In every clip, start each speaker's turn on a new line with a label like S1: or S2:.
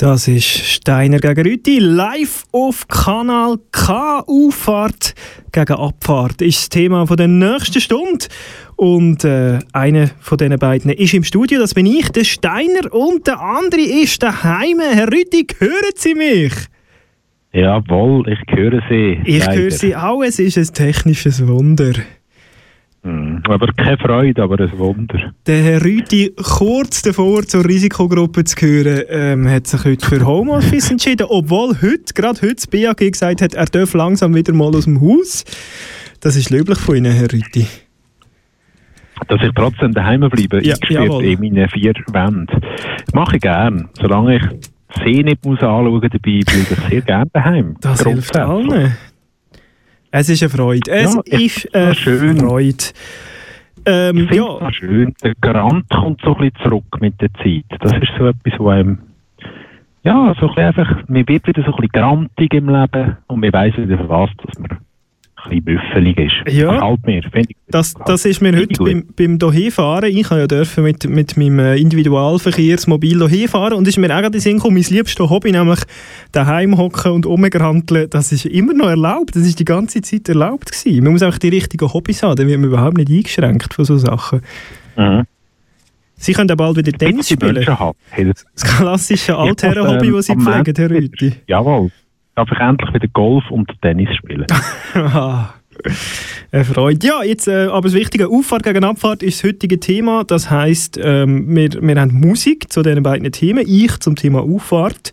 S1: Das ist Steiner gegen Rüti live auf Kanal K. Auffahrt gegen Abfahrt ist das Thema von der nächsten Stunde. Und äh, einer von diesen beiden ist im Studio, das bin ich, der Steiner, und der andere ist daheim. Herr Rüti, hören Sie mich?
S2: Jawohl, ich höre Sie.
S1: Ich leider. höre Sie auch, es ist ein technisches Wunder.
S2: Hm, aber keine Freude, aber ein Wunder.
S1: Der Herr Rüti, kurz davor zur Risikogruppe zu gehören, ähm, hat sich heute für Homeoffice entschieden, obwohl heute, gerade heute, das BAG gesagt hat, er darf langsam wieder mal aus dem Haus. Das ist löblich von Ihnen, Herr Rüti.
S2: Dass ich trotzdem daheim bleibe, ja, eingesperrt in meinen vier Wänden. Das mache ich gern. Solange ich See nicht muss anschauen dabei, bleibe ich sehr gerne daheim.
S1: Das hilft allen. Es ist eine Freude. Es ja, ist eine schön. Freude.
S2: Ähm, ich ja. schön. Der Garant kommt so ein bisschen zurück mit der Zeit. Das ist so etwas, wo einem ja, so ein bisschen einfach, man wird wieder so ein bisschen grantig im Leben und man weiss wieder für was, dass man bisschen büffelig ist.
S1: Ja, das mir. Das, das ist mir heute beim, beim Dahefahren, ich ja dürfen mit, mit meinem äh, Individualverkehrsmobil fahren und ist mir auch gerade Sinn gekommen, mein liebstes Hobby, nämlich daheim hocken und umgeranteln, das ist immer noch erlaubt, das ist die ganze Zeit erlaubt gewesen. Man muss auch die richtigen Hobbys haben, dann wird man überhaupt nicht eingeschränkt von solchen Sachen. Mhm. Sie können auch bald wieder Tennis spielen. Das klassische Altherren-Hobby, das Sie pflegen, Herr Rüthi.
S2: Jawohl darf ich endlich wieder Golf und Tennis spielen.
S1: Eine Freude. Ja, jetzt äh, aber das Wichtige, Auffahrt gegen Abfahrt ist das heutige Thema. Das heisst, ähm, wir, wir haben Musik zu diesen beiden Themen. Ich zum Thema Auffahrt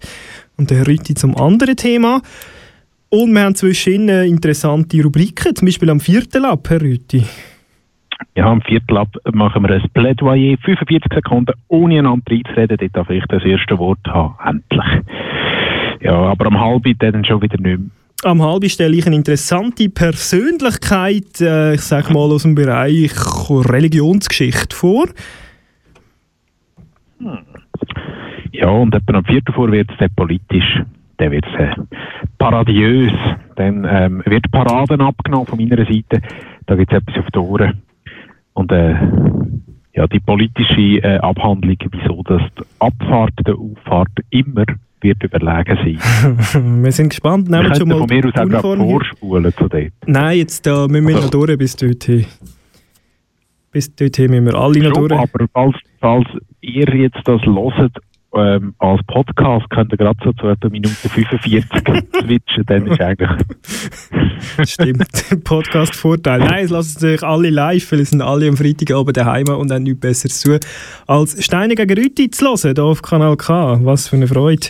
S1: und der Rütti zum anderen Thema. Und wir haben zwischen interessante Rubriken, zum Beispiel am vierten Lab, Herr Rütti.
S2: Ja, am vierten Lab machen wir ein Plädoyer, 45 Sekunden, ohne einander reinzureden. Dort darf ich das erste Wort haben, endlich. Ja, aber am halben dann schon wieder nicht mehr.
S1: Am halben stelle ich eine interessante Persönlichkeit, äh, ich sage mal aus dem Bereich Religionsgeschichte vor.
S2: Hm. Ja, und etwa am vierten vor wird es politisch. Dann wird es äh, paradiös. Dann ähm, wird Paraden abgenommen von meiner Seite. Da gibt es etwas auf die Ohren. Und äh, ja, die politische äh, Abhandlung, wieso dass die Abfahrt der Auffahrt immer wird überlegen
S1: sein. wir sind gespannt.
S2: Nehmen wir schon mal von mir aus auch gerade vorspulen zu dort.
S1: Nein, jetzt da müssen wir also, noch durch bis dorthin. Bis dorthin müssen wir alle noch durch.
S2: Aber falls, falls ihr jetzt das hört ähm, als Podcast könnt ihr gerade so zu etwa Minute 45 switchen, dann ist eigentlich...
S1: Stimmt, Podcast-Vorteil. Nein, es lassen sich alle live, weil es sind alle am Freitag oben daheim und haben nichts Besseres zu, als Steine gegen Rüti zu hören, hier auf Kanal K. Was für eine Freude.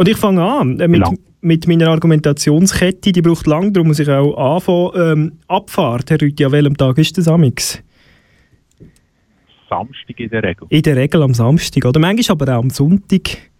S1: Und ich fange an äh, mit, mit meiner Argumentationskette, die braucht lang, darum muss ich auch anfangen. Ähm, Abfahrt, Herr Rüthi, an welchem Tag ist das Amix?
S2: Samstag in der Regel.
S1: In der Regel am Samstag, oder manchmal aber auch am Sonntag.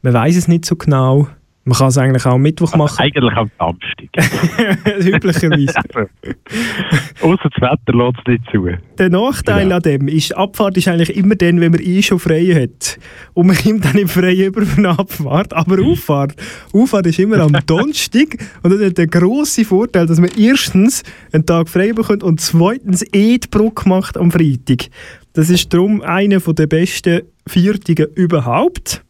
S1: Man weiß es nicht so genau. Man kann es eigentlich auch am Mittwoch machen. Also
S2: eigentlich am Samstag.
S1: Üblicherweise.
S2: Außer das Wetter lässt es nicht zu.
S1: Der Nachteil ja. an dem ist, Abfahrt ist eigentlich immer dann, wenn man eh schon frei hat. Und man kommt dann im Freien über eine Abfahrt. Aber Auffahrt, Auffahrt ist immer am Donnerstag. Und das hat den grossen Vorteil, dass man erstens einen Tag frei bekommt und zweitens eh die Brücke macht am Freitag. Das ist darum einer der besten Viertigen überhaupt.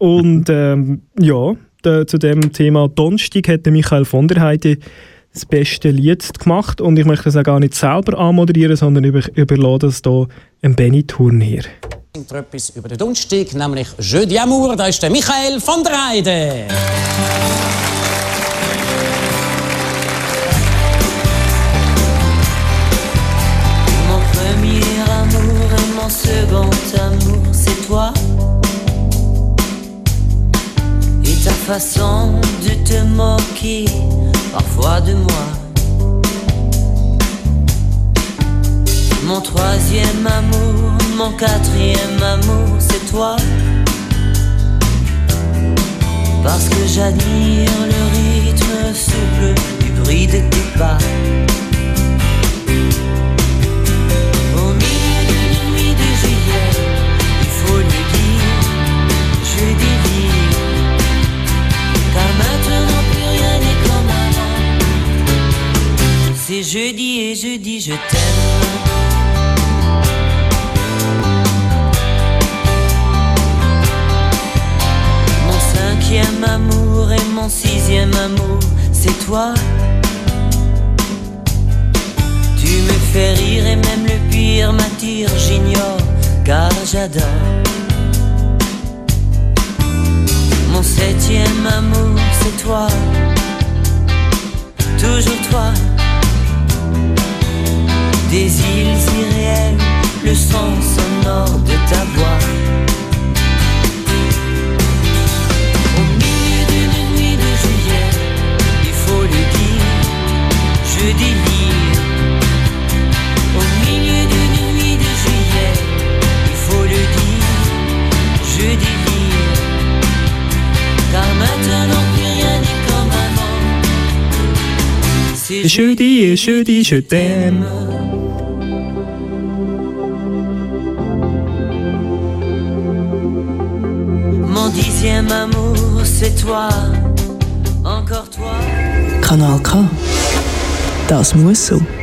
S1: Und ähm, ja, da, zu dem Thema Donnerstag hat Michael von der Heide das beste Lied gemacht und ich möchte das auch gar nicht selber anmoderieren, sondern über, überlasse das hier einem Benny Turnier.
S3: Etwas über den Donnerstag, nämlich Jeu d'Amour, da ist der Michael von der Heide.
S4: Façon de te moquer parfois de moi. Mon troisième amour, Mon quatrième amour, c'est toi. Parce que j'admire le rythme souple du bruit de tes pas. Avant. C'est jeudi et je dis je t'aime. Mon cinquième amour et mon sixième amour, c'est toi. Tu me fais rire et même le pire m'attire, j'ignore, car j'adore. Mon septième amour, c'est toi. Toujours toi. Des îles irréelles, le son sonore de ta voix. Au milieu d'une nuit de juillet, il faut le dire, je délire. Au milieu d'une nuit de juillet, il faut le dire, je délire. Car maintenant plus rien n'est comme avant. C'est
S1: Jeudi et jeudi, je t'aime.
S4: Toi. Encore toi.
S5: Kanal K. Das muss so.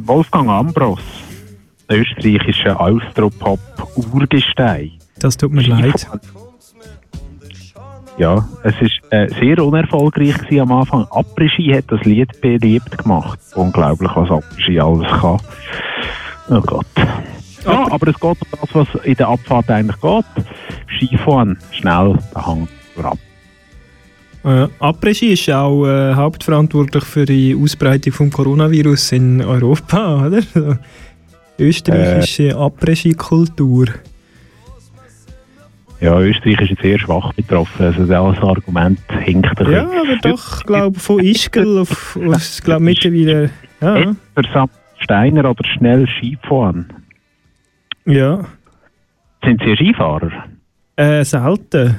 S2: Wolfgang Ambros, österreichischer Austropop-Urgestein.
S1: Das tut mir leid.
S2: Ja, es ist äh, sehr unerfolgreich gewesen am Anfang. Après-Ski hat das Lied beliebt gemacht. Unglaublich, was Après-Ski alles kann. Oh Gott. Ja, aber es geht um das, was in der Abfahrt eigentlich geht. Skifahren, schnell, der Hang ab.
S1: Äh, Après-Ski ist auch äh, hauptverantwortlich für die Ausbreitung des Coronavirus in Europa, oder? So. Österreichische Après-Ski-Kultur.
S2: Ja, Österreich ist jetzt sehr schwach betroffen. Also das Argument hinkt ein
S1: Ja, aber doch, glaube von Ischgl auf, auf glaub, mittlerweile. Ja,
S2: Steiner oder schnell Skifahren.
S1: Ja.
S2: Sind Sie Skifahrer?
S1: Äh, selten.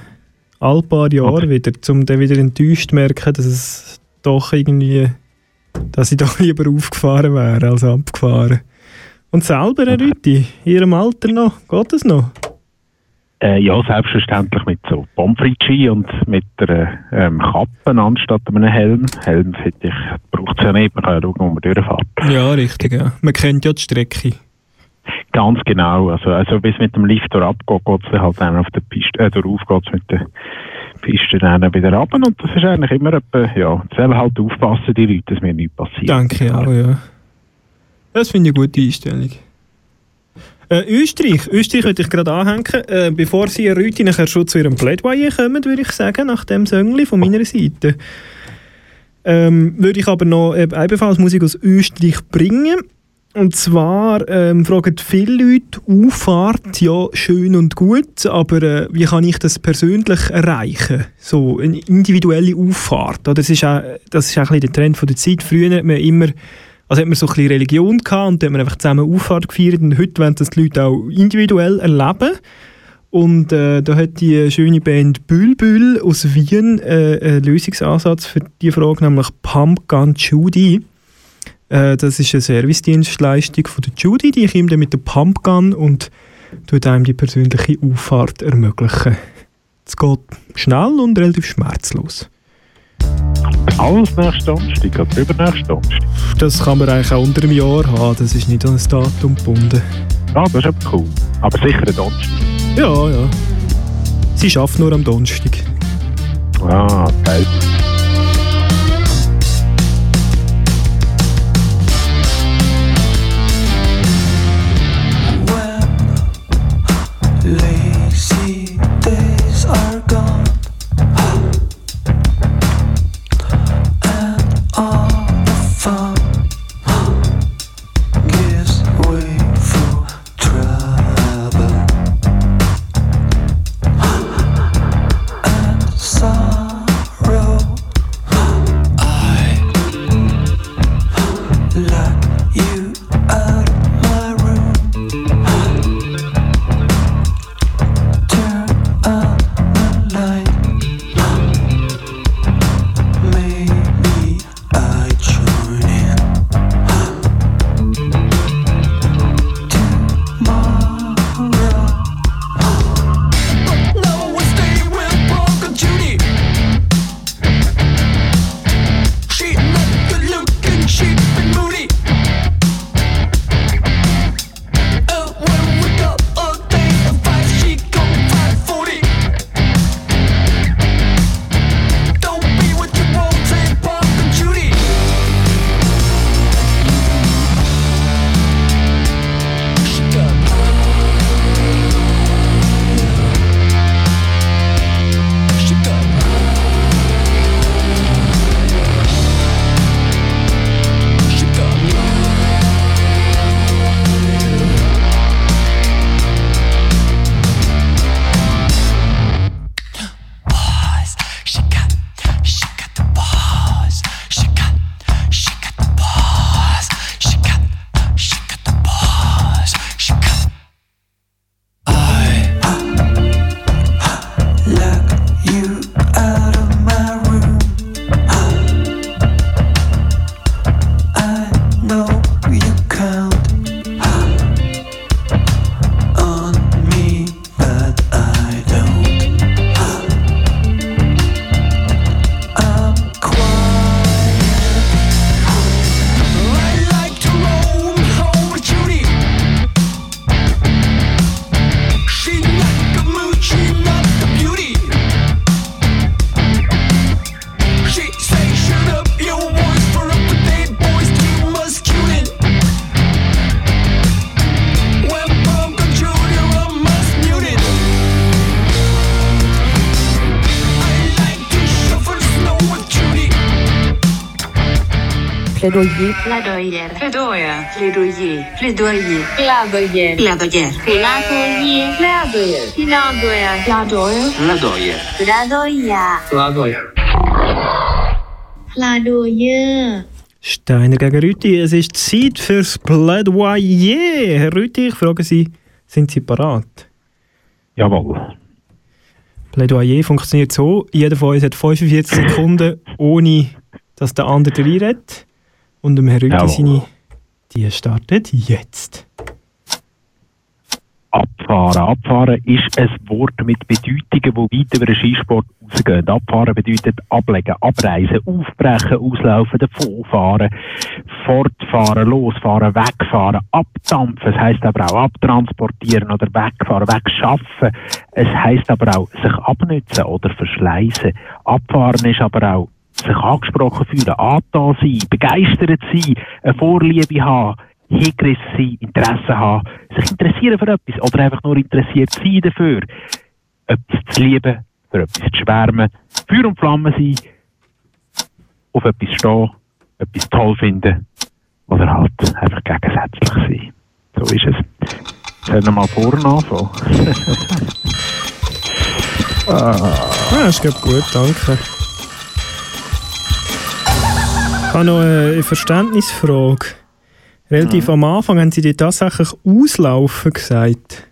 S1: All paar Jahre
S2: Okay.
S1: wieder, um dann wieder enttäuscht zu merken, dass es doch irgendwie, dass ich doch lieber aufgefahren wäre als abgefahren. Und selber, Herr Rüti, in Ihrem Alter noch, geht es noch?
S2: Äh, ja, selbstverständlich mit so Pommes Ski und mit der ähm, Kappe anstatt einem Helm. Helm finde ich, braucht es ja nicht, man kann ja schauen, wo man durchfährt.
S1: Ja, richtig, ja. Man kennt ja die Strecke.
S2: Ganz genau, also, also bis mit dem Lift abgeht, geht es halt dann auf der Piste, äh, darauf geht es mit der Piste dann wieder runter und das ist eigentlich immer etwa, ja, sollen halt aufpassen, die Leute, dass mir nichts passiert.
S1: Danke auch, ja. Das finde ich eine gute Einstellung. Äh, Österreich. Österreich würde ich gerade anhängen. Äh, bevor Sie, Herr Rüti, nachher schon zu Ihrem Plädoyer kommen, würde ich sagen, nach dem Söngli von meiner Seite. Ähm, würde ich aber noch äh, ebenfalls Musik aus Österreich bringen. Und zwar ähm, fragen viele Leute, Auffahrt, ja, schön und gut, aber äh, wie kann ich das persönlich erreichen? So eine individuelle Auffahrt. Oder? Das, ist auch, das ist auch ein bisschen der Trend von der Zeit. Früher hat man immer also hat man so ein bisschen Religion gehabt und da hat man einfach zusammen Auffahrt gefeiert und heute wollen das die Leute auch individuell erleben. Und äh, da hat die schöne Band Bülbül aus Wien äh, einen Lösungsansatz für die Frage, nämlich Pump Gun Judy. Äh, das ist eine Servicedienstleistung von der Judy, die kommt dann mit der Pump Gun und tut einem die persönliche Auffahrt ermöglichen. Es geht schnell und relativ schmerzlos.
S2: Alles nächste Donnerstag oder übernächste Donnerstag.
S1: Das kann man eigentlich auch unter einem Jahr haben, das ist nicht an ein Datum gebunden.
S2: Ah, das ist aber cool. Aber sicher ein Donnerstag.
S1: Ja, ja. Sie schafft nur am Donnerstag.
S2: Ah, geil.
S6: Lazy
S7: Plädoyer.
S8: Plädoyer. Plädoyer. Plädoyer. Plädoyer. Plädoyer. Plädoyer. Plädoyer. Plädoyer. Plädoyer. Plädoyer.
S9: Plädoyer.
S8: Plädoyer.
S9: Plädoyer.
S1: Steiner gegen Rüti, es ist Zeit fürs Plädoyer. Herr Rüti, ich frage Sie, sind Sie parat?
S2: Jawohl.
S1: Plädoyer funktioniert so, jeder von uns hat 45 Sekunden, ohne dass der andere reinredet. Und dem Herr
S2: Jawohl.
S1: seine, die startet jetzt.
S2: Abfahren. Abfahren ist ein Wort mit Bedeutungen, die weit über den Skisport rausgehen. Abfahren bedeutet ablegen, abreisen, aufbrechen, auslaufen, davonfahren, fortfahren, losfahren, wegfahren, abdampfen. Es heisst aber auch abtransportieren oder wegfahren, wegschaffen. Es heisst aber auch sich abnützen oder verschleißen. Abfahren ist aber auch sich angesprochen fühlen, angetan sein, begeistert sein, eine Vorliebe haben, hingerissen sein, Interesse haben, sich interessieren für etwas oder einfach nur interessiert sein dafür, etwas zu lieben, für etwas zu schwärmen, Feuer und Flamme sein, auf etwas stehen, etwas toll finden oder halt einfach gegensätzlich sein. So ist es. Sollen wir mal vorne anfangen?
S1: Ah, ist glaub gut, danke. Ich habe noch eine Verständnisfrage. Relativ am Anfang haben Sie die tatsächlich auslaufen gesagt.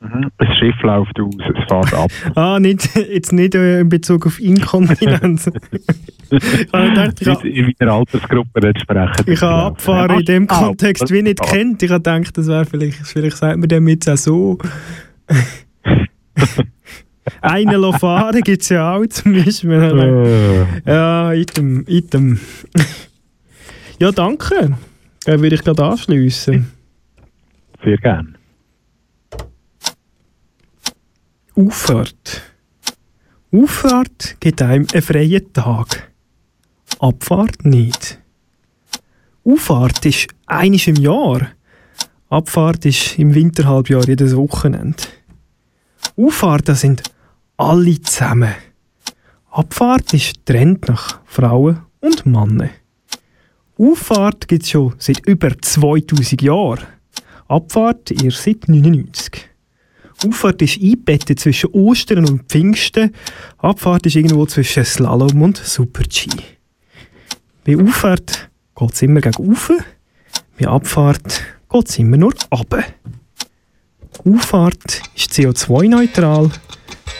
S2: Mhm. Das Schiff läuft aus, es fährt ab.
S1: Ah, nicht, jetzt nicht äh, in Bezug auf Inkontinenz. ich habe,
S2: in meiner Altersgruppe nicht sprechen.
S1: ich habe Abfahren in dem Kontext wie nicht kennt. Ich habe gedacht, das wäre vielleicht, vielleicht sagt man dem jetzt auch so. Einen lassen fahren gibt es ja auch zum Beispiel.
S2: Äh,
S1: Ja, item, item. ja, danke. Dann würde ich gerade anschliessen.
S2: Sehr gern.
S1: Auffahrt. Auffahrt gibt einem einen freien Tag. Abfahrt nicht. Auffahrt ist einisch im Jahr. Abfahrt ist im Winterhalbjahr jedes Wochenende. Auffahrt, das sind alle zusammen. Abfahrt ist Trend nach Frauen und Männern. Auffahrt gibt es schon seit über 2000 Jahren. Abfahrt erst seit 99. Auffahrt ist eingebettet zwischen Ostern und Pfingsten. Abfahrt ist irgendwo zwischen Slalom und Super-G. Bei Auffahrt geht es immer gegen Ufer. Bei Abfahrt geht es immer nur runter. Auffahrt ist CO2-neutral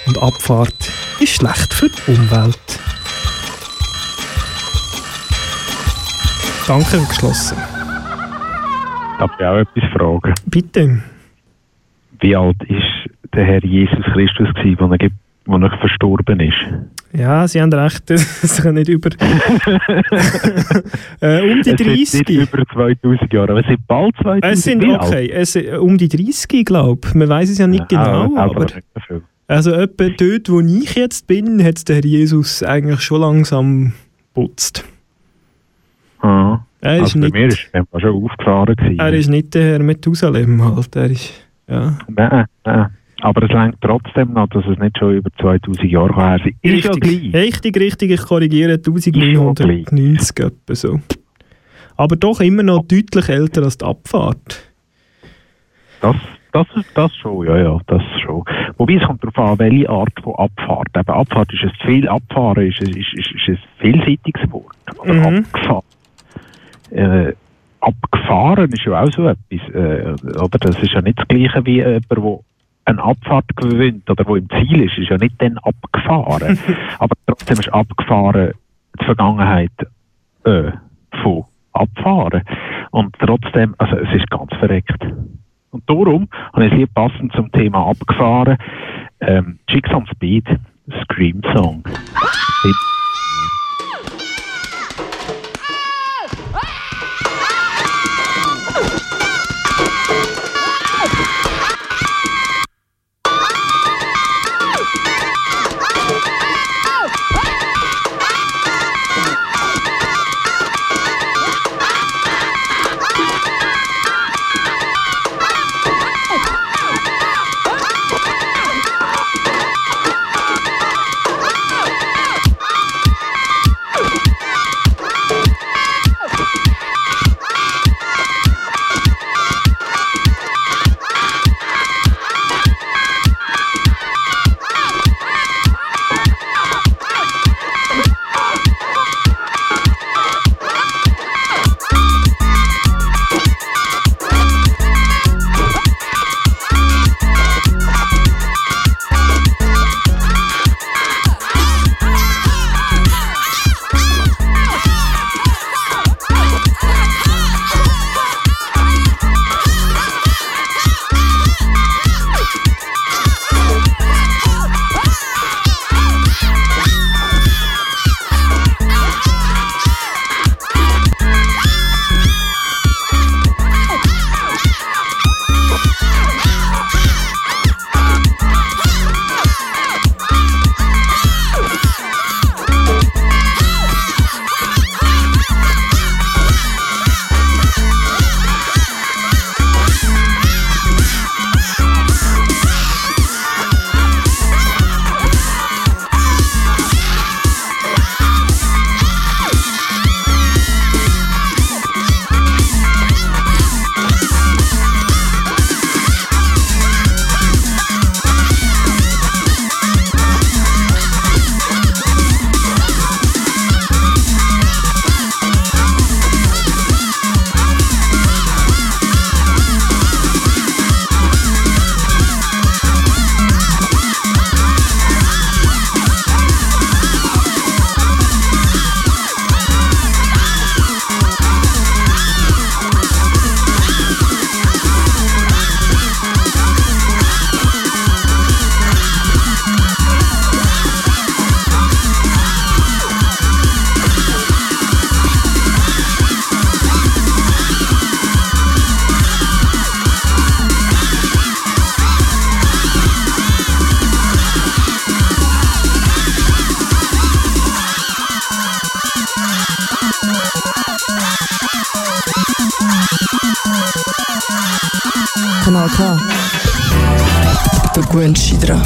S1: und Abfahrt ist schlecht für die Umwelt. Danke, geschlossen.
S2: Darf ich auch etwas fragen?
S1: Bitte.
S2: Wie alt ist der Herr Jesus Christus gewesen, als er, als er verstorben ist?
S1: Ja, Sie haben recht, es kann nicht über. äh, um die
S2: Es sind
S1: 30.
S2: nicht über 2000 Jahre, aber es sind bald 2000
S1: Es sind, okay, es sind um die 30, glaube ich. Man weiß es ja nicht
S2: Ja,
S1: genau,
S2: aber
S1: aber. Also, etwa dort, wo ich jetzt bin, hat der Herr Jesus eigentlich schon langsam putzt.
S2: Ah.
S1: Er ist
S2: also bei
S1: nicht-
S2: mir ist er schon aufgefahren. Gewesen.
S1: Er ist nicht der Herr Methusalem halt. Er ist. Ja.
S2: Nein, nein. Aber es längt trotzdem noch, dass es nicht schon über 2000 Jahre her. Ist ja
S1: Richtig,
S2: gleich.
S1: richtig, richtig, ich korrigiere 1990 etwa so. Aber doch immer noch deutlich älter als die Abfahrt.
S2: Das, das, das schon, ja, ja, das schon. Wobei es kommt darauf an, welche Art von Abfahrt. Eben, Abfahrt ist ein viel, Abfahren ist, ein- ist, ist, ist ein vielseitiges Wort. Oder
S1: Mhm.
S2: abgefahren. Äh, abgefahren ist ja auch so etwas. Äh, oder? Das ist ja nicht das Gleiche wie jemand, der eine Abfahrt gewinnt oder wo im Ziel ist, ist ja nicht dann abgefahren. Aber trotzdem ist abgefahren die Vergangenheit äh, von abfahren. Und trotzdem, also es ist ganz verreckt. Und darum habe ich Lied passend zum Thema abgefahren. Ähm, Chicks on Speed, Scream Song.
S5: K. Du gewöhnst dich dran.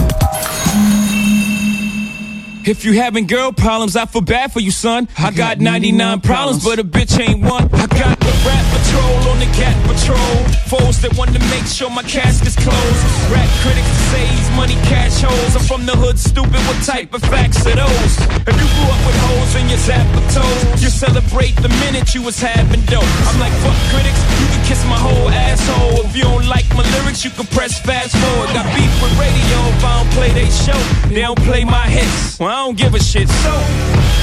S7: If you having girl problems, I feel bad for you, son. I got 99 problems, but a bitch ain't one. I got the rap patrol on the cat patrol. Foes that want to make sure my casket's closed. Rap critics say he's money cash holes. I'm from the hood, stupid. What type of facts are those? If you grew up with holes in your zap of toes, you celebrate the minute you was having dope. I'm like, fuck critics, you can kiss my whole asshole. If you don't like my lyrics, you can press fast forward. Got beef with radio if I don't play they show. They don't play my hits. Well, I don't give a shit. So,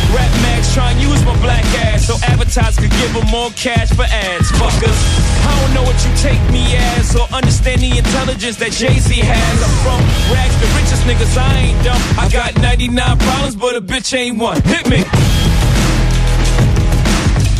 S7: Rap Max try and use my black ass so advertisers could give them more cash for ads. Fuckers, I don't know what you take me as or understand the intelligence that Jay Z has. I'm from rags, the richest niggas. I ain't dumb. I got 99 problems, but a bitch ain't one. Hit me.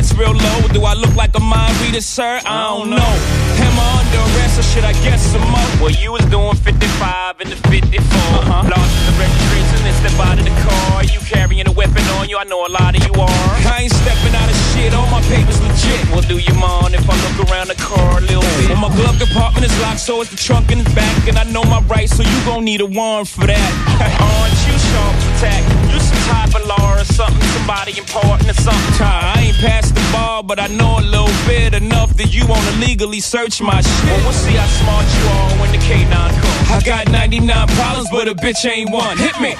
S7: hat's real low. Do I look like a mind reader, sir? I don't know. Am I under arrest or should I guess some more? Well, you was doing 55 and the 54. Uh-huh. Lost in the registration and step out of the car. You carrying a weapon on you? I know a lot of you are. I ain't stepping out of shit. All my papers legit. Well, do you mind if I look around the car a little bit? Well, my glove compartment is locked, so it's the trunk in the back. And I know my rights, so you gon' need a warrant for that. Aren't you sharp to attack? Ball, but I know a little bit enough that you wanna legally search my shit. Well, we'll see how smart you are when the K9 comes. I got 99 problems, but a bitch ain't one. Hit me.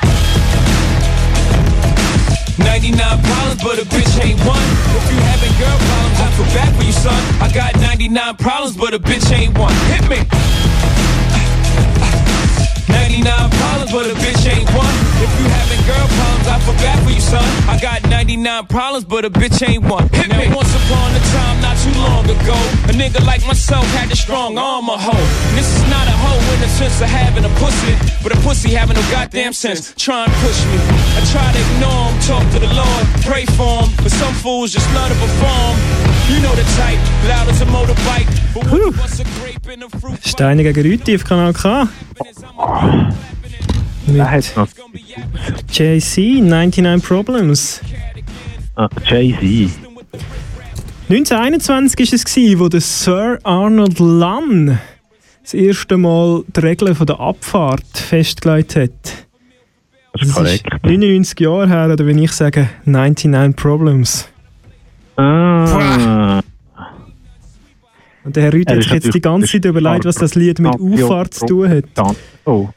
S7: 99 problems, but a bitch ain't one. If you having girl problems, I feel bad for you, son. I got 99 problems, but a bitch ain't one. Hit me. 99 problems, but a bitch ain't one. If you having girl problems, I feel bad for you, son. I got 99 problems, but a bitch ain't one. Hit now, me. once upon a time, not too long ago, a nigga like myself had a strong arm, a hoe. And this is not a hoe in the sense of having a pussy, but a pussy having no goddamn sense. Try and push me. I try to ignore him, talk to the Lord, pray for him, but some fools just love to perform. You know the type, loud as a motorbike, but what's a grape in a fruit
S1: Steine gegen Rüti auf Kanal K.
S2: Noch
S1: JC, 99 Problems.
S2: ah, Jay-Z.
S1: 1921 war es, gewesen, wo der Sir Arnold Lunn das erste Mal die Regeln von der Abfahrt festgelegt hat.
S2: Das ist korrekt.
S1: 99 Jahre her, oder wenn ich sage 99 Problems.
S2: Ah.
S1: Und der Herr
S2: Er
S1: hat
S2: ist
S1: sich jetzt die ganze Zeit überlegt, was das Lied mit Auffahrt zu tun hat.
S2: Oh.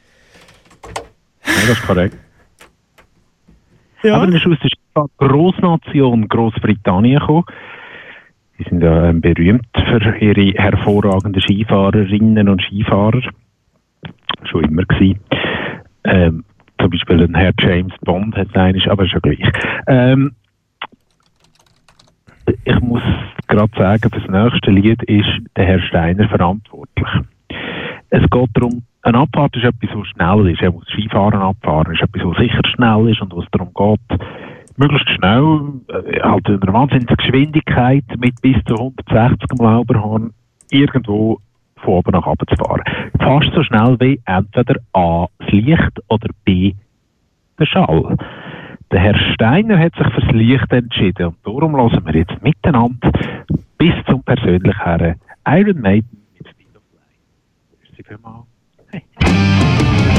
S2: Ja, das ist korrekt.
S1: Ja.
S2: Aber er ist aus der Grossnation Großbritannien gekommen. Die sind ja ähm, berühmt für ihre hervorragenden Skifahrerinnen und Skifahrer. Schon immer gewesen. Ähm, zum Beispiel ein Herr James Bond hat es aber ja gleich. Ähm, ich muss gerade sagen, für das nächste Lied ist der Herr Steiner verantwortlich. Es geht darum, eine Abfahrt ist etwas, was schnell ist. Er muss Skifahren abfahren, ist etwas, was sicher schnell ist und was darum geht, möglichst schnell, äh, halt in einer wahnsinnigen Geschwindigkeit mit bis zu 160 am Lauberhorn irgendwo von oben nach unten zu fahren. Fast so schnell wie entweder A, das Licht oder B, der Schall. Der Herr Steiner hat sich fürs Licht entschieden und darum hören wir jetzt miteinander bis zum persönlichen Herren Iron Maiden mit Speed of Light. Merci vielmals.
S7: Thank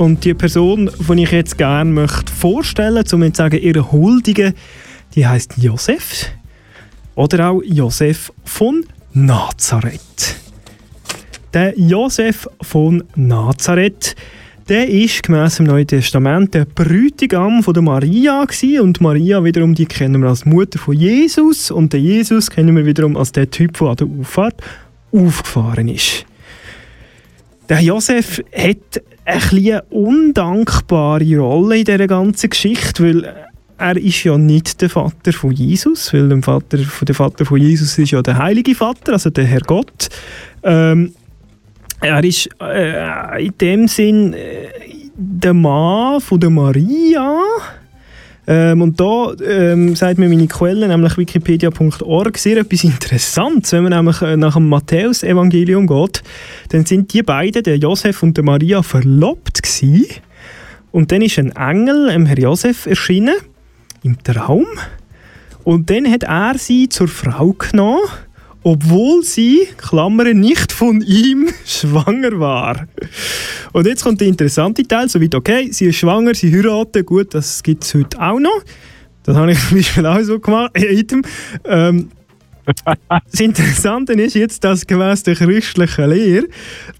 S1: Und die Person, die ich jetzt gerne möchte vorstellen, um jetzt zu sagen, ihre Huldige, die heißt Josef oder auch Josef von Nazareth. Der Josef von Nazareth, der ist gemäss dem Neuen Testament der Bräutigam von der Maria gewesen. und Maria wiederum, die kennen wir als Mutter von Jesus und den Jesus kennen wir wiederum als der Typ, der an der Auffahrt aufgefahren ist. Der Josef hat eine undankbare Rolle in dieser ganzen Geschichte, weil er ist ja nicht der Vater von Jesus, weil der Vater, der Vater von Jesus ist ja der heilige Vater, also der Herr Gott. Ähm, er ist äh, in dem Sinn äh, der Mann von der Maria. Ähm, und da ähm, sagt mir meine Quelle, nämlich wikipedia.org, sehr etwas Interessantes. Wenn man nämlich äh, nach dem Matthäus-Evangelium geht, dann sind die beiden, der Josef und der Maria, verlobt gewesen. Und dann ist ein Engel, dem Herr Josef, erschienen, im Traum. Und dann hat er sie zur Frau genommen, obwohl sie, Klammern, nicht von ihm schwanger war. Und jetzt kommt der interessante Teil, so weit, okay, sie ist schwanger, sie heiraten, gut, das gibt es heute auch noch. Das habe ich zum Beispiel auch so gemacht. Ähm, das Interessante ist jetzt, dass gemäß der christlichen Lehre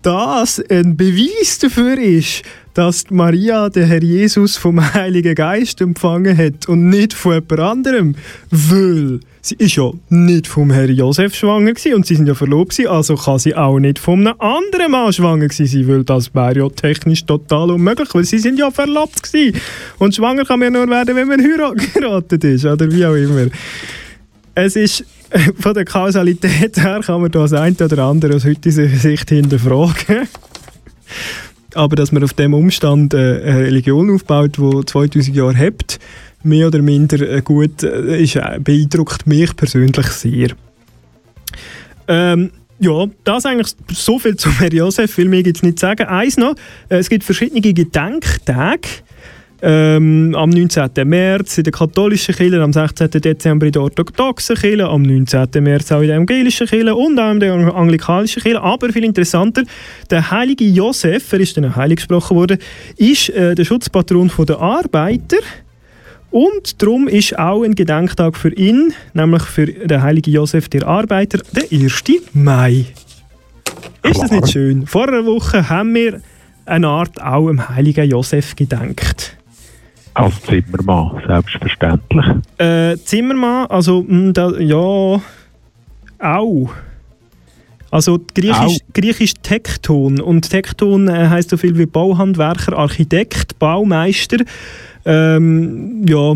S1: das ein Beweis dafür ist, dass Maria den Herr Jesus vom Heiligen Geist empfangen hat und nicht von jemand anderem. Weil sie ist ja nicht vom Herr Josef schwanger gewesen und sie sind ja verlobt gewesen, also kann sie auch nicht von einem anderen Mann schwanger gewesen sein, weil das wäre ja technisch total unmöglich, weil sie sind ja verlobt gewesen. Und schwanger kann man nur werden, wenn man heiratet ist, oder wie auch immer. Es ist von der Kausalität her kann man das ein oder andere aus heutiger Sicht hinterfragen. Aber dass man auf dem Umstand äh, eine Religion aufbaut, die 2000 Jahre hat, mehr oder minder äh, gut, äh, ist, beeindruckt mich persönlich sehr. Ähm, ja, das eigentlich so viel zu Herr Josef, viel mehr gibt es nicht zu sagen. Eins noch, es gibt verschiedene Gedenktage. Ähm, am 19. März in der katholischen Kirche, am 16. Dezember in der orthodoxen Kirche, am 19. März auch in der evangelischen Kirche und auch in der anglikanischen Kirche. Aber viel interessanter, der heilige Josef, er ist dann heilig gesprochen worden, ist äh, der Schutzpatron der Arbeiter. Und darum ist auch ein Gedenktag für ihn, nämlich für den heiligen Josef, der Arbeiter, der 1. Mai. Ist das nicht schön? Vor einer Woche haben wir eine Art auch im heiligen Josef gedenkt.
S2: Als Zimmermann, selbstverständlich.
S1: Äh, Zimmermann, also mh, da, ja, auch. Also Griechisch, Griechisch Tekton. Und Tekton äh, heißt so viel wie Bauhandwerker, Architekt, Baumeister, ähm, ja,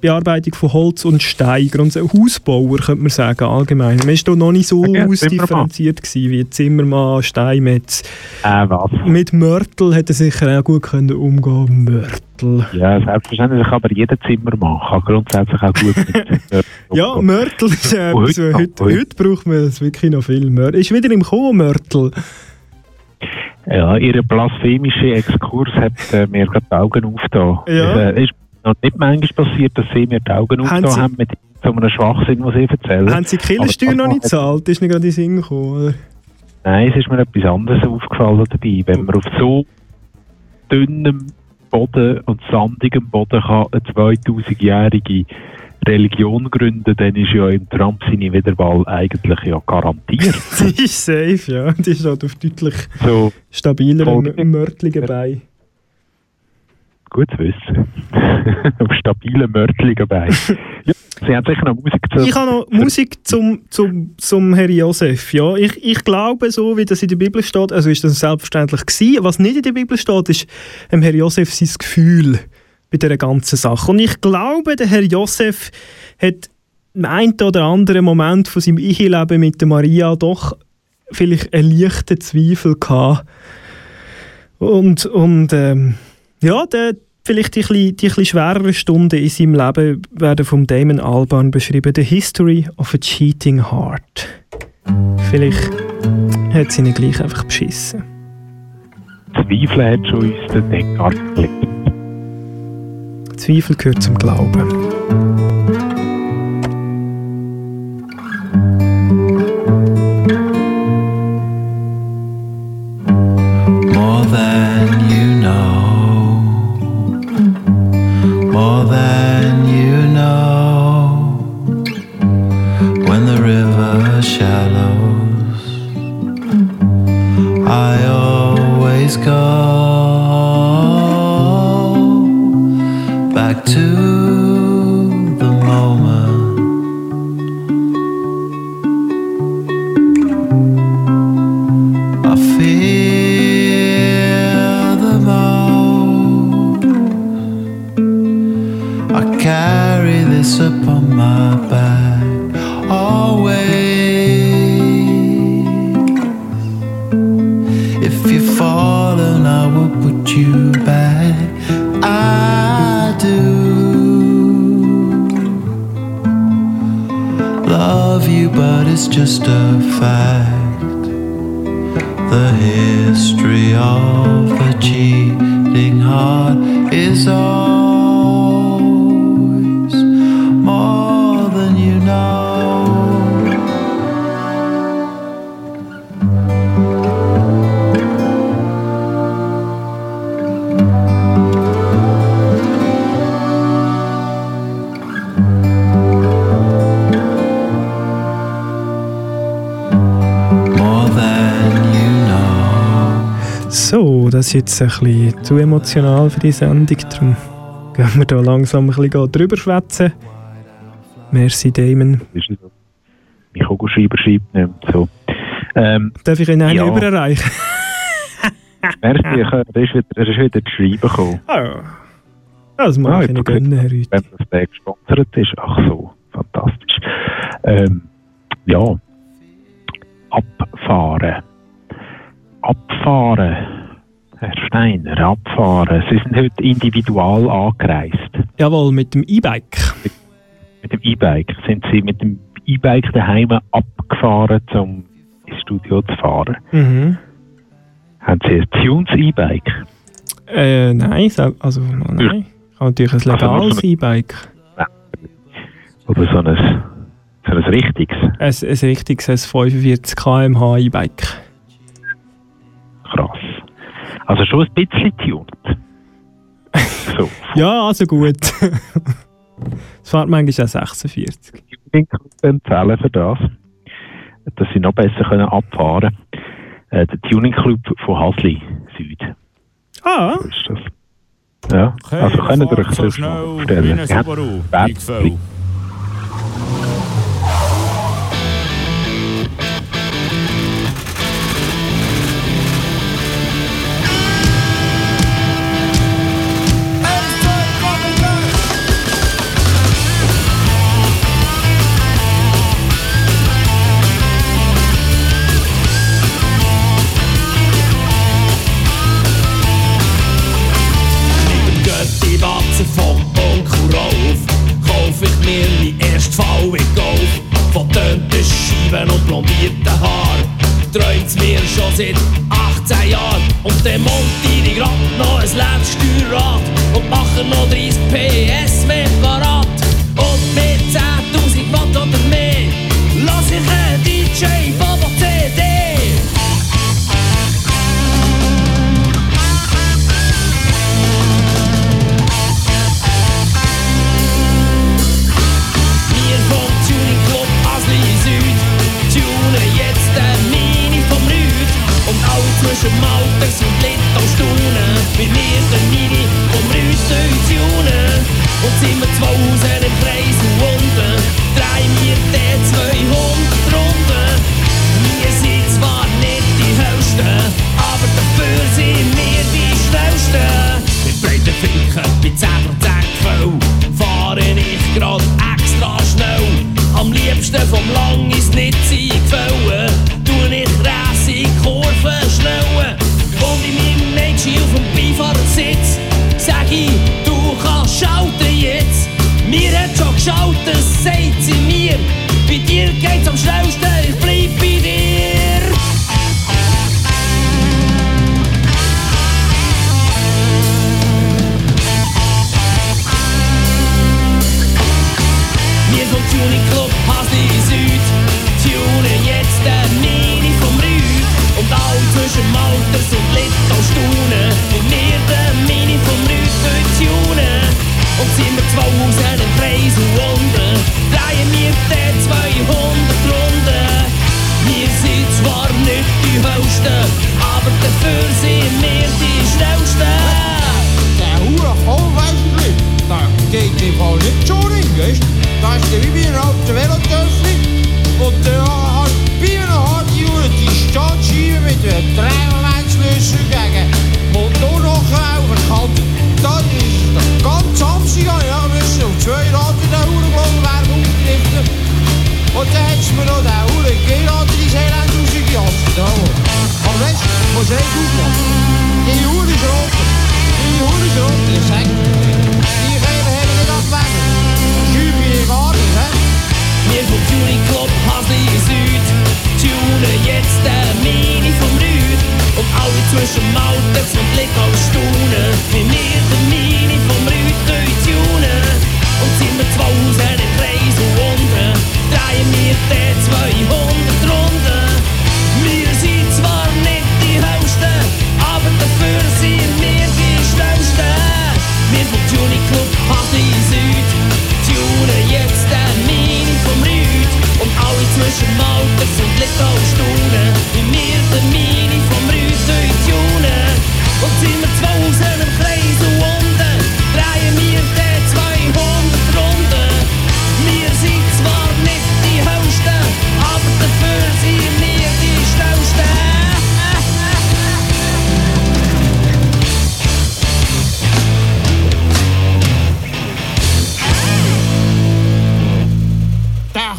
S1: Bearbeitung von Holz und Stein, und Hausbauer könnte man sagen allgemein. Man war da noch nicht so
S2: Ja,
S1: ausdifferenziert gewesen, wie Zimmermann, Steinmetz.
S2: Äh, was?
S1: Mit Mörtel hätte er sicher auch gut können umgehen. Mörtel.
S2: Ja, selbstverständlich, aber jeder Zimmermann kann grundsätzlich auch gut mit
S1: Ja, Mörtel ist äh, etwas,
S2: heute
S1: heute,
S2: noch,
S1: heute,
S2: heute.
S1: braucht man es wirklich noch viel mehr. Ist wieder im Kommen, Mörtel.
S2: Ja, ihr blasphemischer Exkurs hat äh, mir gerade die Augen aufgetan.
S1: Ja.
S2: Es äh, ist noch nicht manchmal passiert, dass sie mir die Augen aufgetan haben mit so einem Schwachsinn, was sie erzählen.
S1: Haben Sie die Killensteuer
S2: Aber
S1: noch nicht gezahlt? Ist nicht gerade in den Sinn gekommen, oder?
S2: Nein, es ist mir etwas anderes aufgefallen dabei. Wenn man auf so dünnem Boden und sandigem Boden kann eine 2000-jährige Religion gründen, dann ist ja im Trump seine Wiederwahl eigentlich ja garantiert.
S1: Die ist safe, ja. Die ist halt auf deutlich
S2: so
S1: stabileren, mörtligen Beinen.
S2: Gut zu wissen. auf stabilen, mörteligen Beinen. ja, sie haben sicher noch Musik zu...
S1: Ich habe noch Musik zum, zum, zum Herr Josef. Ja, ich, ich glaube, so wie das in der Bibel steht, also ist das selbstverständlich gewesen. Was nicht in der Bibel steht, ist dem Herr Josef sein Gefühl bei dieser ganzen Sache. Und ich glaube, der Herr Josef hat im einen oder anderen Moment von seinem Eheleben mit der Maria doch vielleicht einen leichten Zweifel gehabt. Und, und ähm, ja, der,
S10: vielleicht die, ein die ein schwereren Stunden in seinem Leben werden vom Damon Albarn beschrieben. The History of a Cheating Heart. Vielleicht hat es ihnen gleich einfach beschissen.
S11: Zweifel hat schon uns den Deckard gelegt.
S10: Zweifel gehört zum Glauben. Das ist jetzt ein bisschen zu emotional für die Sendung. Darum gehen wir da langsam ein bisschen drüber schwätzen. Merci, Damon.
S11: Mein Kugelschreiber schreibt nicht so. Ähm,
S10: Darf ich ihn einen
S11: Ja.
S10: überreichen?
S11: merci, er, ist wieder, er ist wieder zu schreiben gekommen.
S10: Ja. Das mag
S11: Ah,
S10: ich Ihnen gönnen, Herr Rüthi.
S11: Wenn das der gesponsert ist, ach so, fantastisch. Ähm, ja, abfahren. Abfahren. Herr Steiner, abfahren. Sie sind heute individual angereist.
S10: Jawohl, mit dem E-Bike.
S11: Mit dem E-Bike. Sind Sie mit dem E-Bike daheim abgefahren, um ins Studio zu fahren?
S10: Mhm.
S11: Haben Sie ein Tunes E-Bike?
S10: Äh, nein, so- also nein. Ich habe natürlich ein
S11: Also
S10: legales
S11: so ein-
S10: E-Bike.
S11: Oder so ein, so ein richtiges?
S10: Ein, ein richtiges ein 45 km/h E-Bike.
S11: Krass. Also schon ein bisschen tuned. So.
S10: Ja, also gut. Es fährt manchmal auch 46.
S11: Tuning Club empfehlen für das, dass sie noch besser können abfahren können. Äh, der Tuning Club von Hasli Süd.
S10: Ah.
S11: So ist das. Ja, also können ihr euch das mal vorstellen.
S2: wie ein Subaru,
S11: Werbung.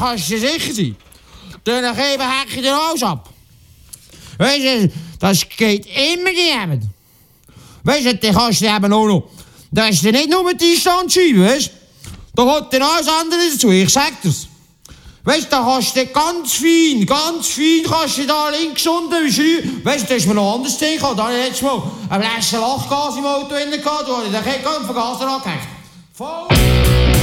S12: hast du sicher sein. Dann geben Hacker den Hals ab. Weißt du, das geht immer jemand. Weißt du, die kannst du eben auch nou noch... Da ist ja nicht nur die Stand schieben, weißt du? Nou da kommt dann alles andere dazu, ich sag dir's. Weißt du, da kannst du ganz fein, ganz fein kannst du da links unten beschreiben. Weißt du, da ist mir noch anders drin gekommen. Da hatte ich letztes Mal ein Fläschchen Lachgas im Auto drin gehabt, da hatte ich den Kegel und Voll!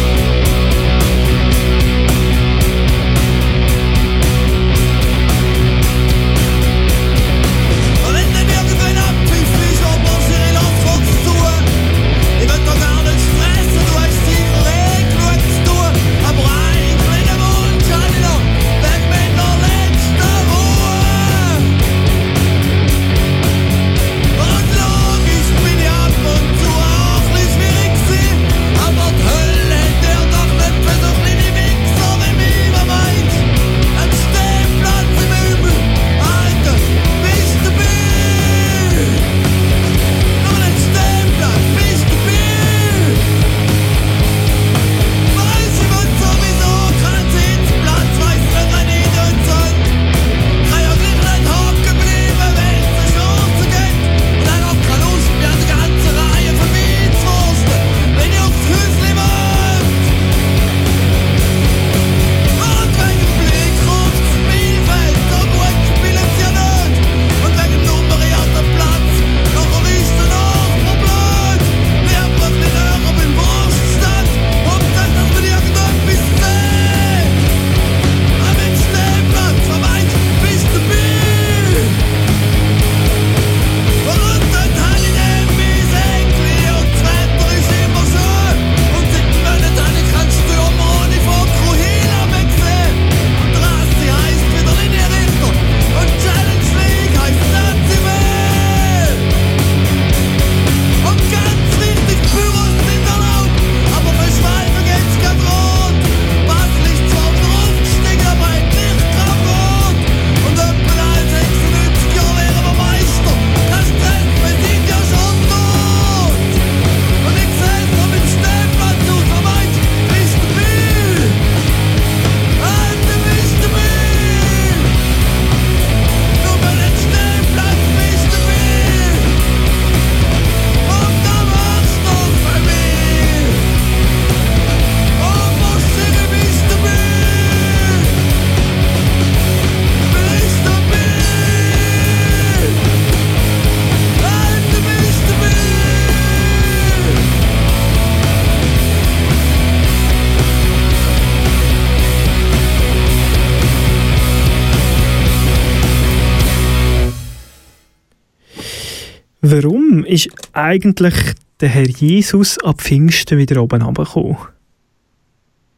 S1: Eigentlich der Herr Jesus ab Pfingsten wieder oben runtergekommen?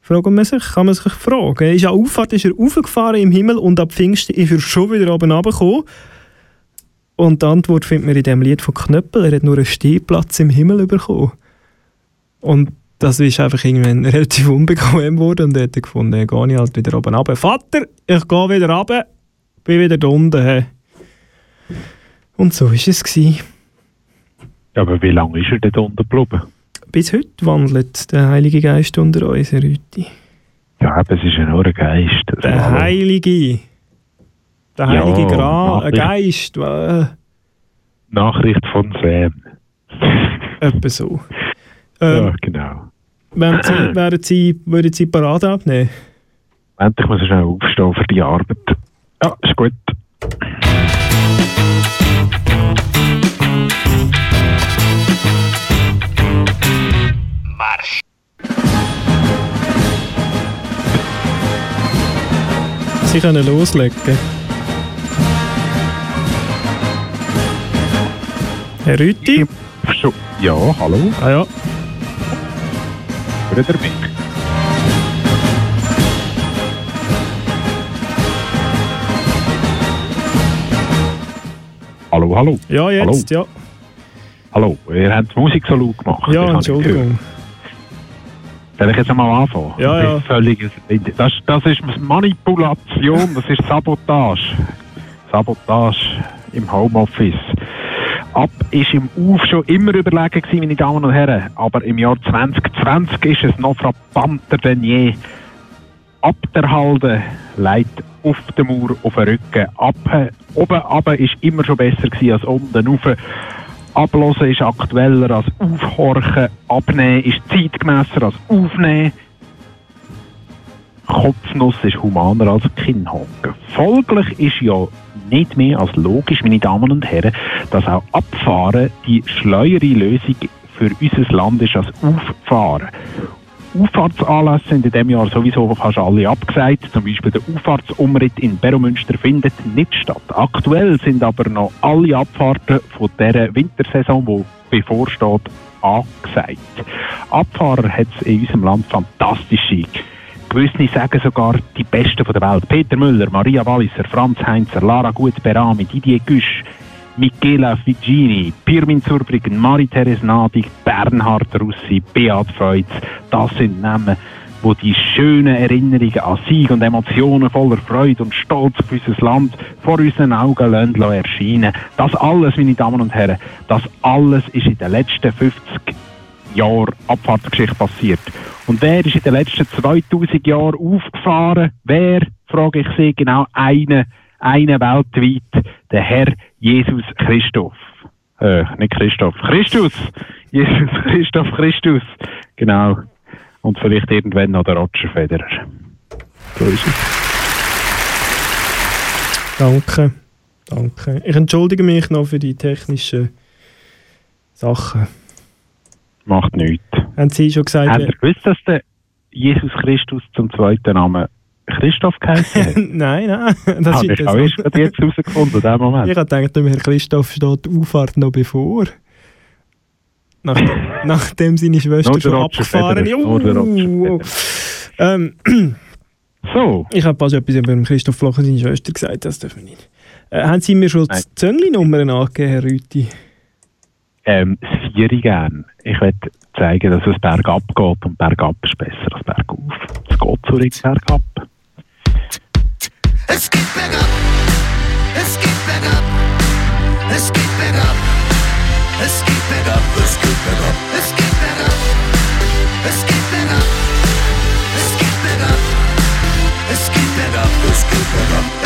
S1: Fragen man sich, kann man sich fragen. Ist an Auffahrt ist er aufgefahren im Himmel und ab Pfingsten ist er schon wieder oben runtergekommen. Und die Antwort findet man in dem Lied von Knöppel. Er hat nur einen Stehplatz im Himmel bekommen. Und das ist einfach irgendwann relativ unbequem geworden und er hat gefunden, ich halt wieder oben runter. Vater, ich gehe wieder runter, bin wieder da unten. Und so war es. Gewesen.
S2: Ja, aber wie lange ist er denn unten geblieben?
S1: Bis heute wandelt der Heilige Geist unter uns, Herr Rüti.
S2: Ja, aber es ist ja nur ein Geist.
S1: Der. Heilige. Der
S2: Ja,
S1: Heilige Gra ein. Geist. Äh,
S2: Nachricht von Sam.
S1: etwa so. Ähm,
S2: ja, genau.
S1: wären Sie, wären Sie, würden Sie Parade abnehmen?
S2: Muss ich schnell aufstehen für die Arbeit. Ja, ist gut.
S1: Sie können loslegen. Herr Rüti?
S2: Ja, hallo.
S1: Ah ja.
S2: Ihr mich? Hallo, hallo.
S1: Ja, jetzt, ja.
S2: Hallo, ihr habt die Musik so laut gemacht.
S1: Ja, Entschuldigung.
S2: Soll ich jetzt einmal anfangen?
S1: Ja,
S2: das
S1: ja.
S2: Ist völlig, das, das ist Manipulation, das ist Sabotage. Sabotage im Homeoffice. Ab ist im Auf schon immer überlegen gewesen, meine Damen und Herren. Aber im Jahr 2020 ist es noch frappanter denn je. Ab der Halde leitet auf den Mauer auf den Rücken. Ab, oben runter ist immer schon besser gewesen als unten rauf. Ablosen ist aktueller als aufhorchen. Abnehmen ist zeitgemässer als aufnehmen. Kopfnuss ist humaner als Kinnhocken. Folglich ist ja nicht mehr als logisch, meine Damen und Herren, dass auch Abfahren die schleuere Lösung für unser Land ist als Auffahren. Auffahrtsanlässe sind in diesem Jahr sowieso fast alle abgesagt. Zum Beispiel der Auffahrtsumritt in Beromünster findet nicht statt. Aktuell sind aber noch alle Abfahrten von dieser Wintersaison, die bevorsteht, angesagt. Abfahrer hat es in unserem Land fantastische. Gewisse sagen sogar die Besten der Welt. Peter Müller, Maria Walliser, Franz Heinzer, Lara Gut-Berami, Didier Güsch, Michela Figini, Pirmin Zurbriggen, Marie-Therese Nadig, Bernhard Russi, Beat Feutz. Das sind Namen, wo die schönen Erinnerungen an Sieg und Emotionen voller Freude und Stolz auf unser Land vor unseren Augen erscheinen. Das alles, meine Damen und Herren, das alles ist in den letzten 50 Jahren Abfahrtsgeschichte passiert. Und wer ist in den letzten 2000 Jahren aufgefahren? Wer, frage ich Sie, genau einen, einen weltweit, der Herr Jesus Christoph. Äh, nicht Christoph, Christus! Jesus Christoph Christus. Genau. Und vielleicht irgendwann noch der Roger Federer. So ist es.
S1: Danke. Danke. Ich entschuldige mich noch für die technischen Sachen.
S2: Macht nichts.
S1: Haben Sie schon gesagt?
S2: Habt ihr gewusst, dass der Jesus Christus zum zweiten Namen Christoph geheißen hat?
S1: nein, nein. Das
S2: Habe ich auch erst jetzt herausgefunden, in Moment.
S1: Ich habe gedacht, dem Herr Christoph steht die Auffahrt noch bevor. Nach, nachdem seine Schwester schon abgefahren
S2: Federer, nur der Roger
S1: ist. Ähm,
S2: so.
S1: Ich habe fast etwas über Christoph Floch und seine Schwester gesagt, das dürfen wir nicht. Äh, haben Sie mir schon die Zöngli-Nummern angegeben, Herr Rüti?
S2: Ähm, das Vieri gern. Ich werde zeigen, dass es bergab geht und bergab ist besser als bergauf. Es geht so richtig bergab.
S13: Es geht bergab, es geht bergab, es geht bergab, es geht bergab, es geht bergab, es geht bergab, es geht bergab, es geht bergab, es geht bergab, es geht bergab, es geht bergab,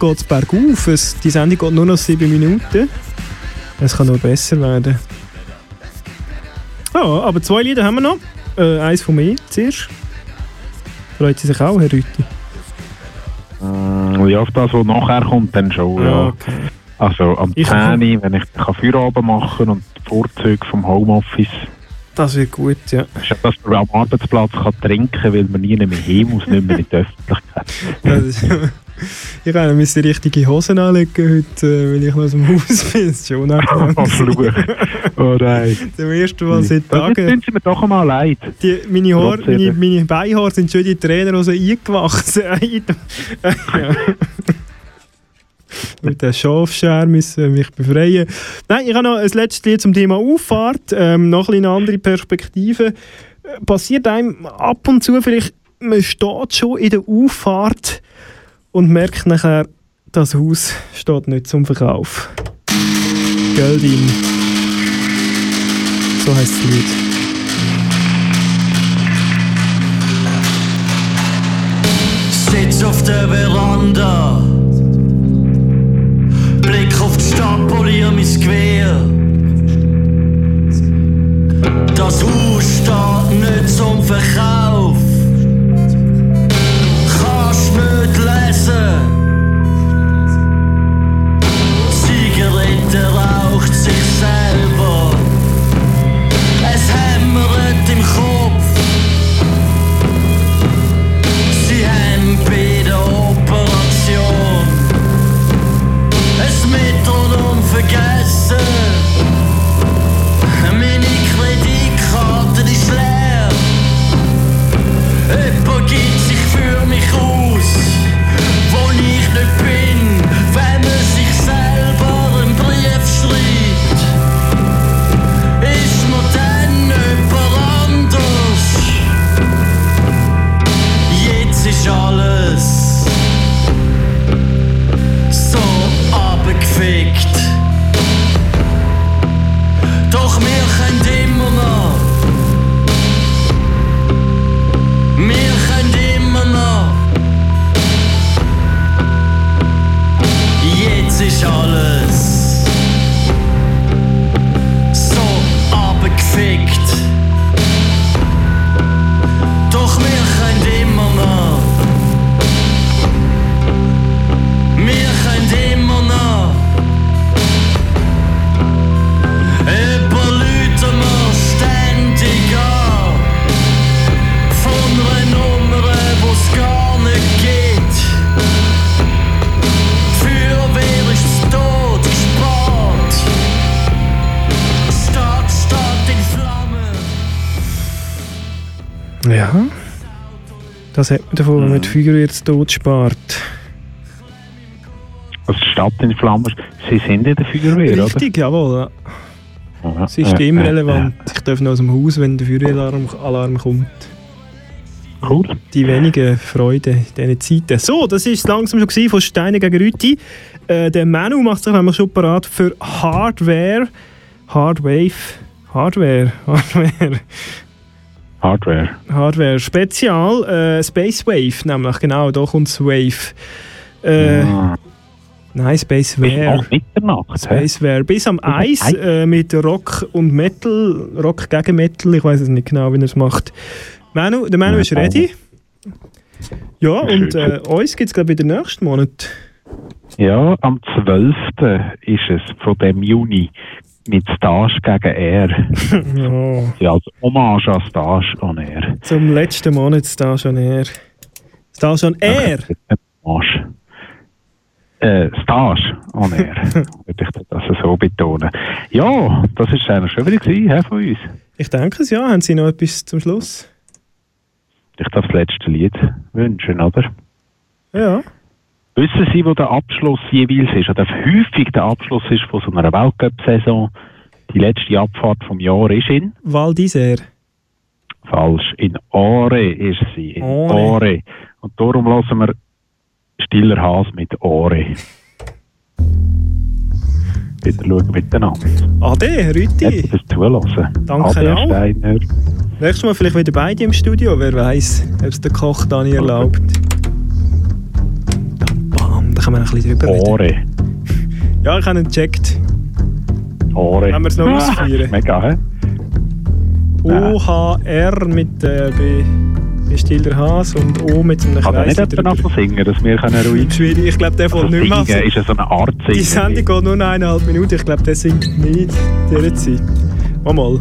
S13: geht es
S1: bergauf. Es, die Sendung geht nur noch sieben Minuten. Es kann nur besser werden. Ja, aber zwei Lieder haben wir noch. Äh, eins von mir zuerst. Freut sie sich auch, Herr Rüthi?
S2: Mm, Ja, auf das, was nachher kommt, dann schon, ja.
S1: okay.
S2: Also am
S1: Ich-
S2: 10 Uhr, wenn ich kann Feierabend machen und die Vorzüge vom Homeoffice,
S1: Das wird gut, ja.
S2: ist ja, dass man am Arbeitsplatz kann trinken kann, weil man nie mehr hin muss, nicht mehr in die Öffentlichkeit.
S1: Ich kann mir die richtige Hosen anlegen heute, äh, weil ich noch aus dem Haus bin. Das ist schon unangenehm.
S2: Oh, nein.
S1: Zum ersten Mal seit
S2: Das
S1: Tagen.
S2: sind sie mir doch einmal leid.
S1: Die, meine,
S2: Trotzdem.
S1: meine, meine Beinhaare sind schon die Trainerhose eingewachsen. ja. Mit der Schafscher müssen mich befreien. Nein, ich habe noch ein letztes Lied zum Thema Auffahrt. Ähm, noch ein eine andere Perspektive. Äh, Passiert einem ab und zu vielleicht, man steht schon in der Auffahrt und merkt nachher, das Haus steht nicht zum Verkauf. Geldin. So heißt das Lied.
S14: Sitz auf der Veranda. Blick auf die Stadt, polier mein Gewehr. Das Haus steht nicht zum Verkauf.
S1: lesson. Das hat man davon, wenn man die Feuerwehr zu Tod spart.
S2: Also die Stadt in Flammen, Sie sind in der Feuerwehr,
S1: Richtig, jawohl. Ja.
S2: oder?
S1: Es ist
S2: Ja,
S1: immer
S2: ja,
S1: relevant. Ich darf noch aus dem Haus, wenn der Feueralarm Alarm kommt.
S2: Cool.
S1: Die wenigen Freude in diesen Zeiten. So, das war es langsam schon von Steine gegen Rüti. Äh, der Manu macht sich nämlich schon parat für Hardware. Hardwave. Hardware. Hardware.
S2: Hardware.
S1: Hardware. Spezial. Äh, Space Wave, nämlich. Genau, da kommt Wave. Äh,
S2: Ah.
S1: Nein, Space Ware. Bis am Eis äh, mit Rock und Metal. Rock gegen Metal. Ich weiß es nicht genau, wie er es macht. Manu, der Manu ist ready. Ja, und äh, uns gibt es, glaube ich, in den nächsten Monat.
S2: Ja, am 12. ist es von dem Juni mit Stage gegen Air.
S1: ja.
S2: Ja, als Hommage an Stage on Air.
S1: Zum letzten Monat Stage on Air. Stage on Air?
S2: Hommage. Äh, Stage on Air, würde ich das so betonen. Ja, das ist eigentlich schon wieder gewesen, von uns.
S1: Ich denke es, ja. Haben Sie noch etwas zum Schluss?
S2: Ich darf das letzte Lied wünschen, oder?
S1: Ja.
S2: Wissen Sie, wo der Abschluss jeweils ist, oder häufig der Abschluss ist von so einer Weltcup-Saison? Die letzte Abfahrt vom Jahr ist in?
S1: Val d'Isère.
S2: Falsch. In Ore ist sie. In
S1: Ore.
S2: Ore. Und darum lassen wir Stiller Has mit Ore. Wieder schauen miteinander.
S1: Ade, Rüti.
S2: Fürs Zulassen.
S1: Danke
S2: Ade,
S1: auch.
S2: Steiner.
S1: Nächstes Mal vielleicht wieder beide im Studio. Wer weiß, ob es der Koch da nicht erlaubt. Da kann man ein bisschen drüber reden.
S2: Ore.
S1: Ja, ich habe ihn gecheckt.
S2: Ore.
S1: Wenn wir es noch ausführen.
S2: Mega, hä?
S1: OHR mit äh, bei, bei Stiller Haas und O mit einem
S2: Kann
S1: Kreis.
S2: nicht jemand noch singen, dass wir können ruhig
S1: Schwierig, ich glaube, der
S2: also
S1: nicht mehr.
S2: singen ist ja so eine Art
S1: Die
S2: Singen.
S1: Sendung geht nur eineinhalb Minuten. Ich glaube, der singt nicht dieser Zeit. Mal mal.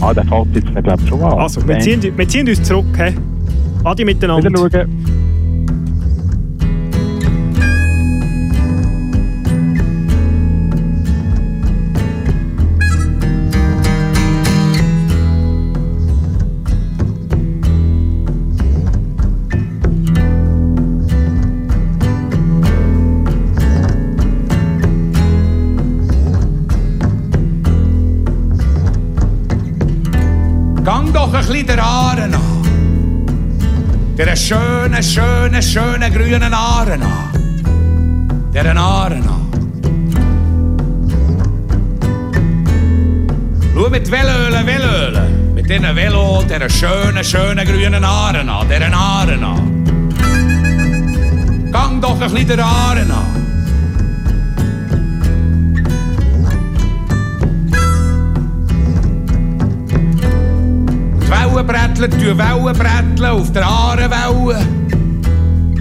S2: Ah, der fällt jetzt, glaube ich, schon an.
S1: Also, wir ziehen, wir ziehen uns zurück. He? Adi miteinander.
S2: Wieder schauen.
S15: Schönen, schönen, schönen grünen Aaren an. Der Aaren an. Schau mit Velölen, Velölen. Mit diesen Velo, der schönen, schönen grünen Aaren an. Der Aaren an. Gang doch ein bisschen der. Wellenbretteln tun Wellenbretteln auf der Aarenwelle.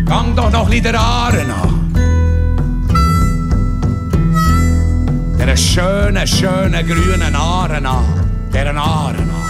S15: Gang doch noch ein der Aaren an. Der schönen, schönen grünen Aaren an. Der Aaren an.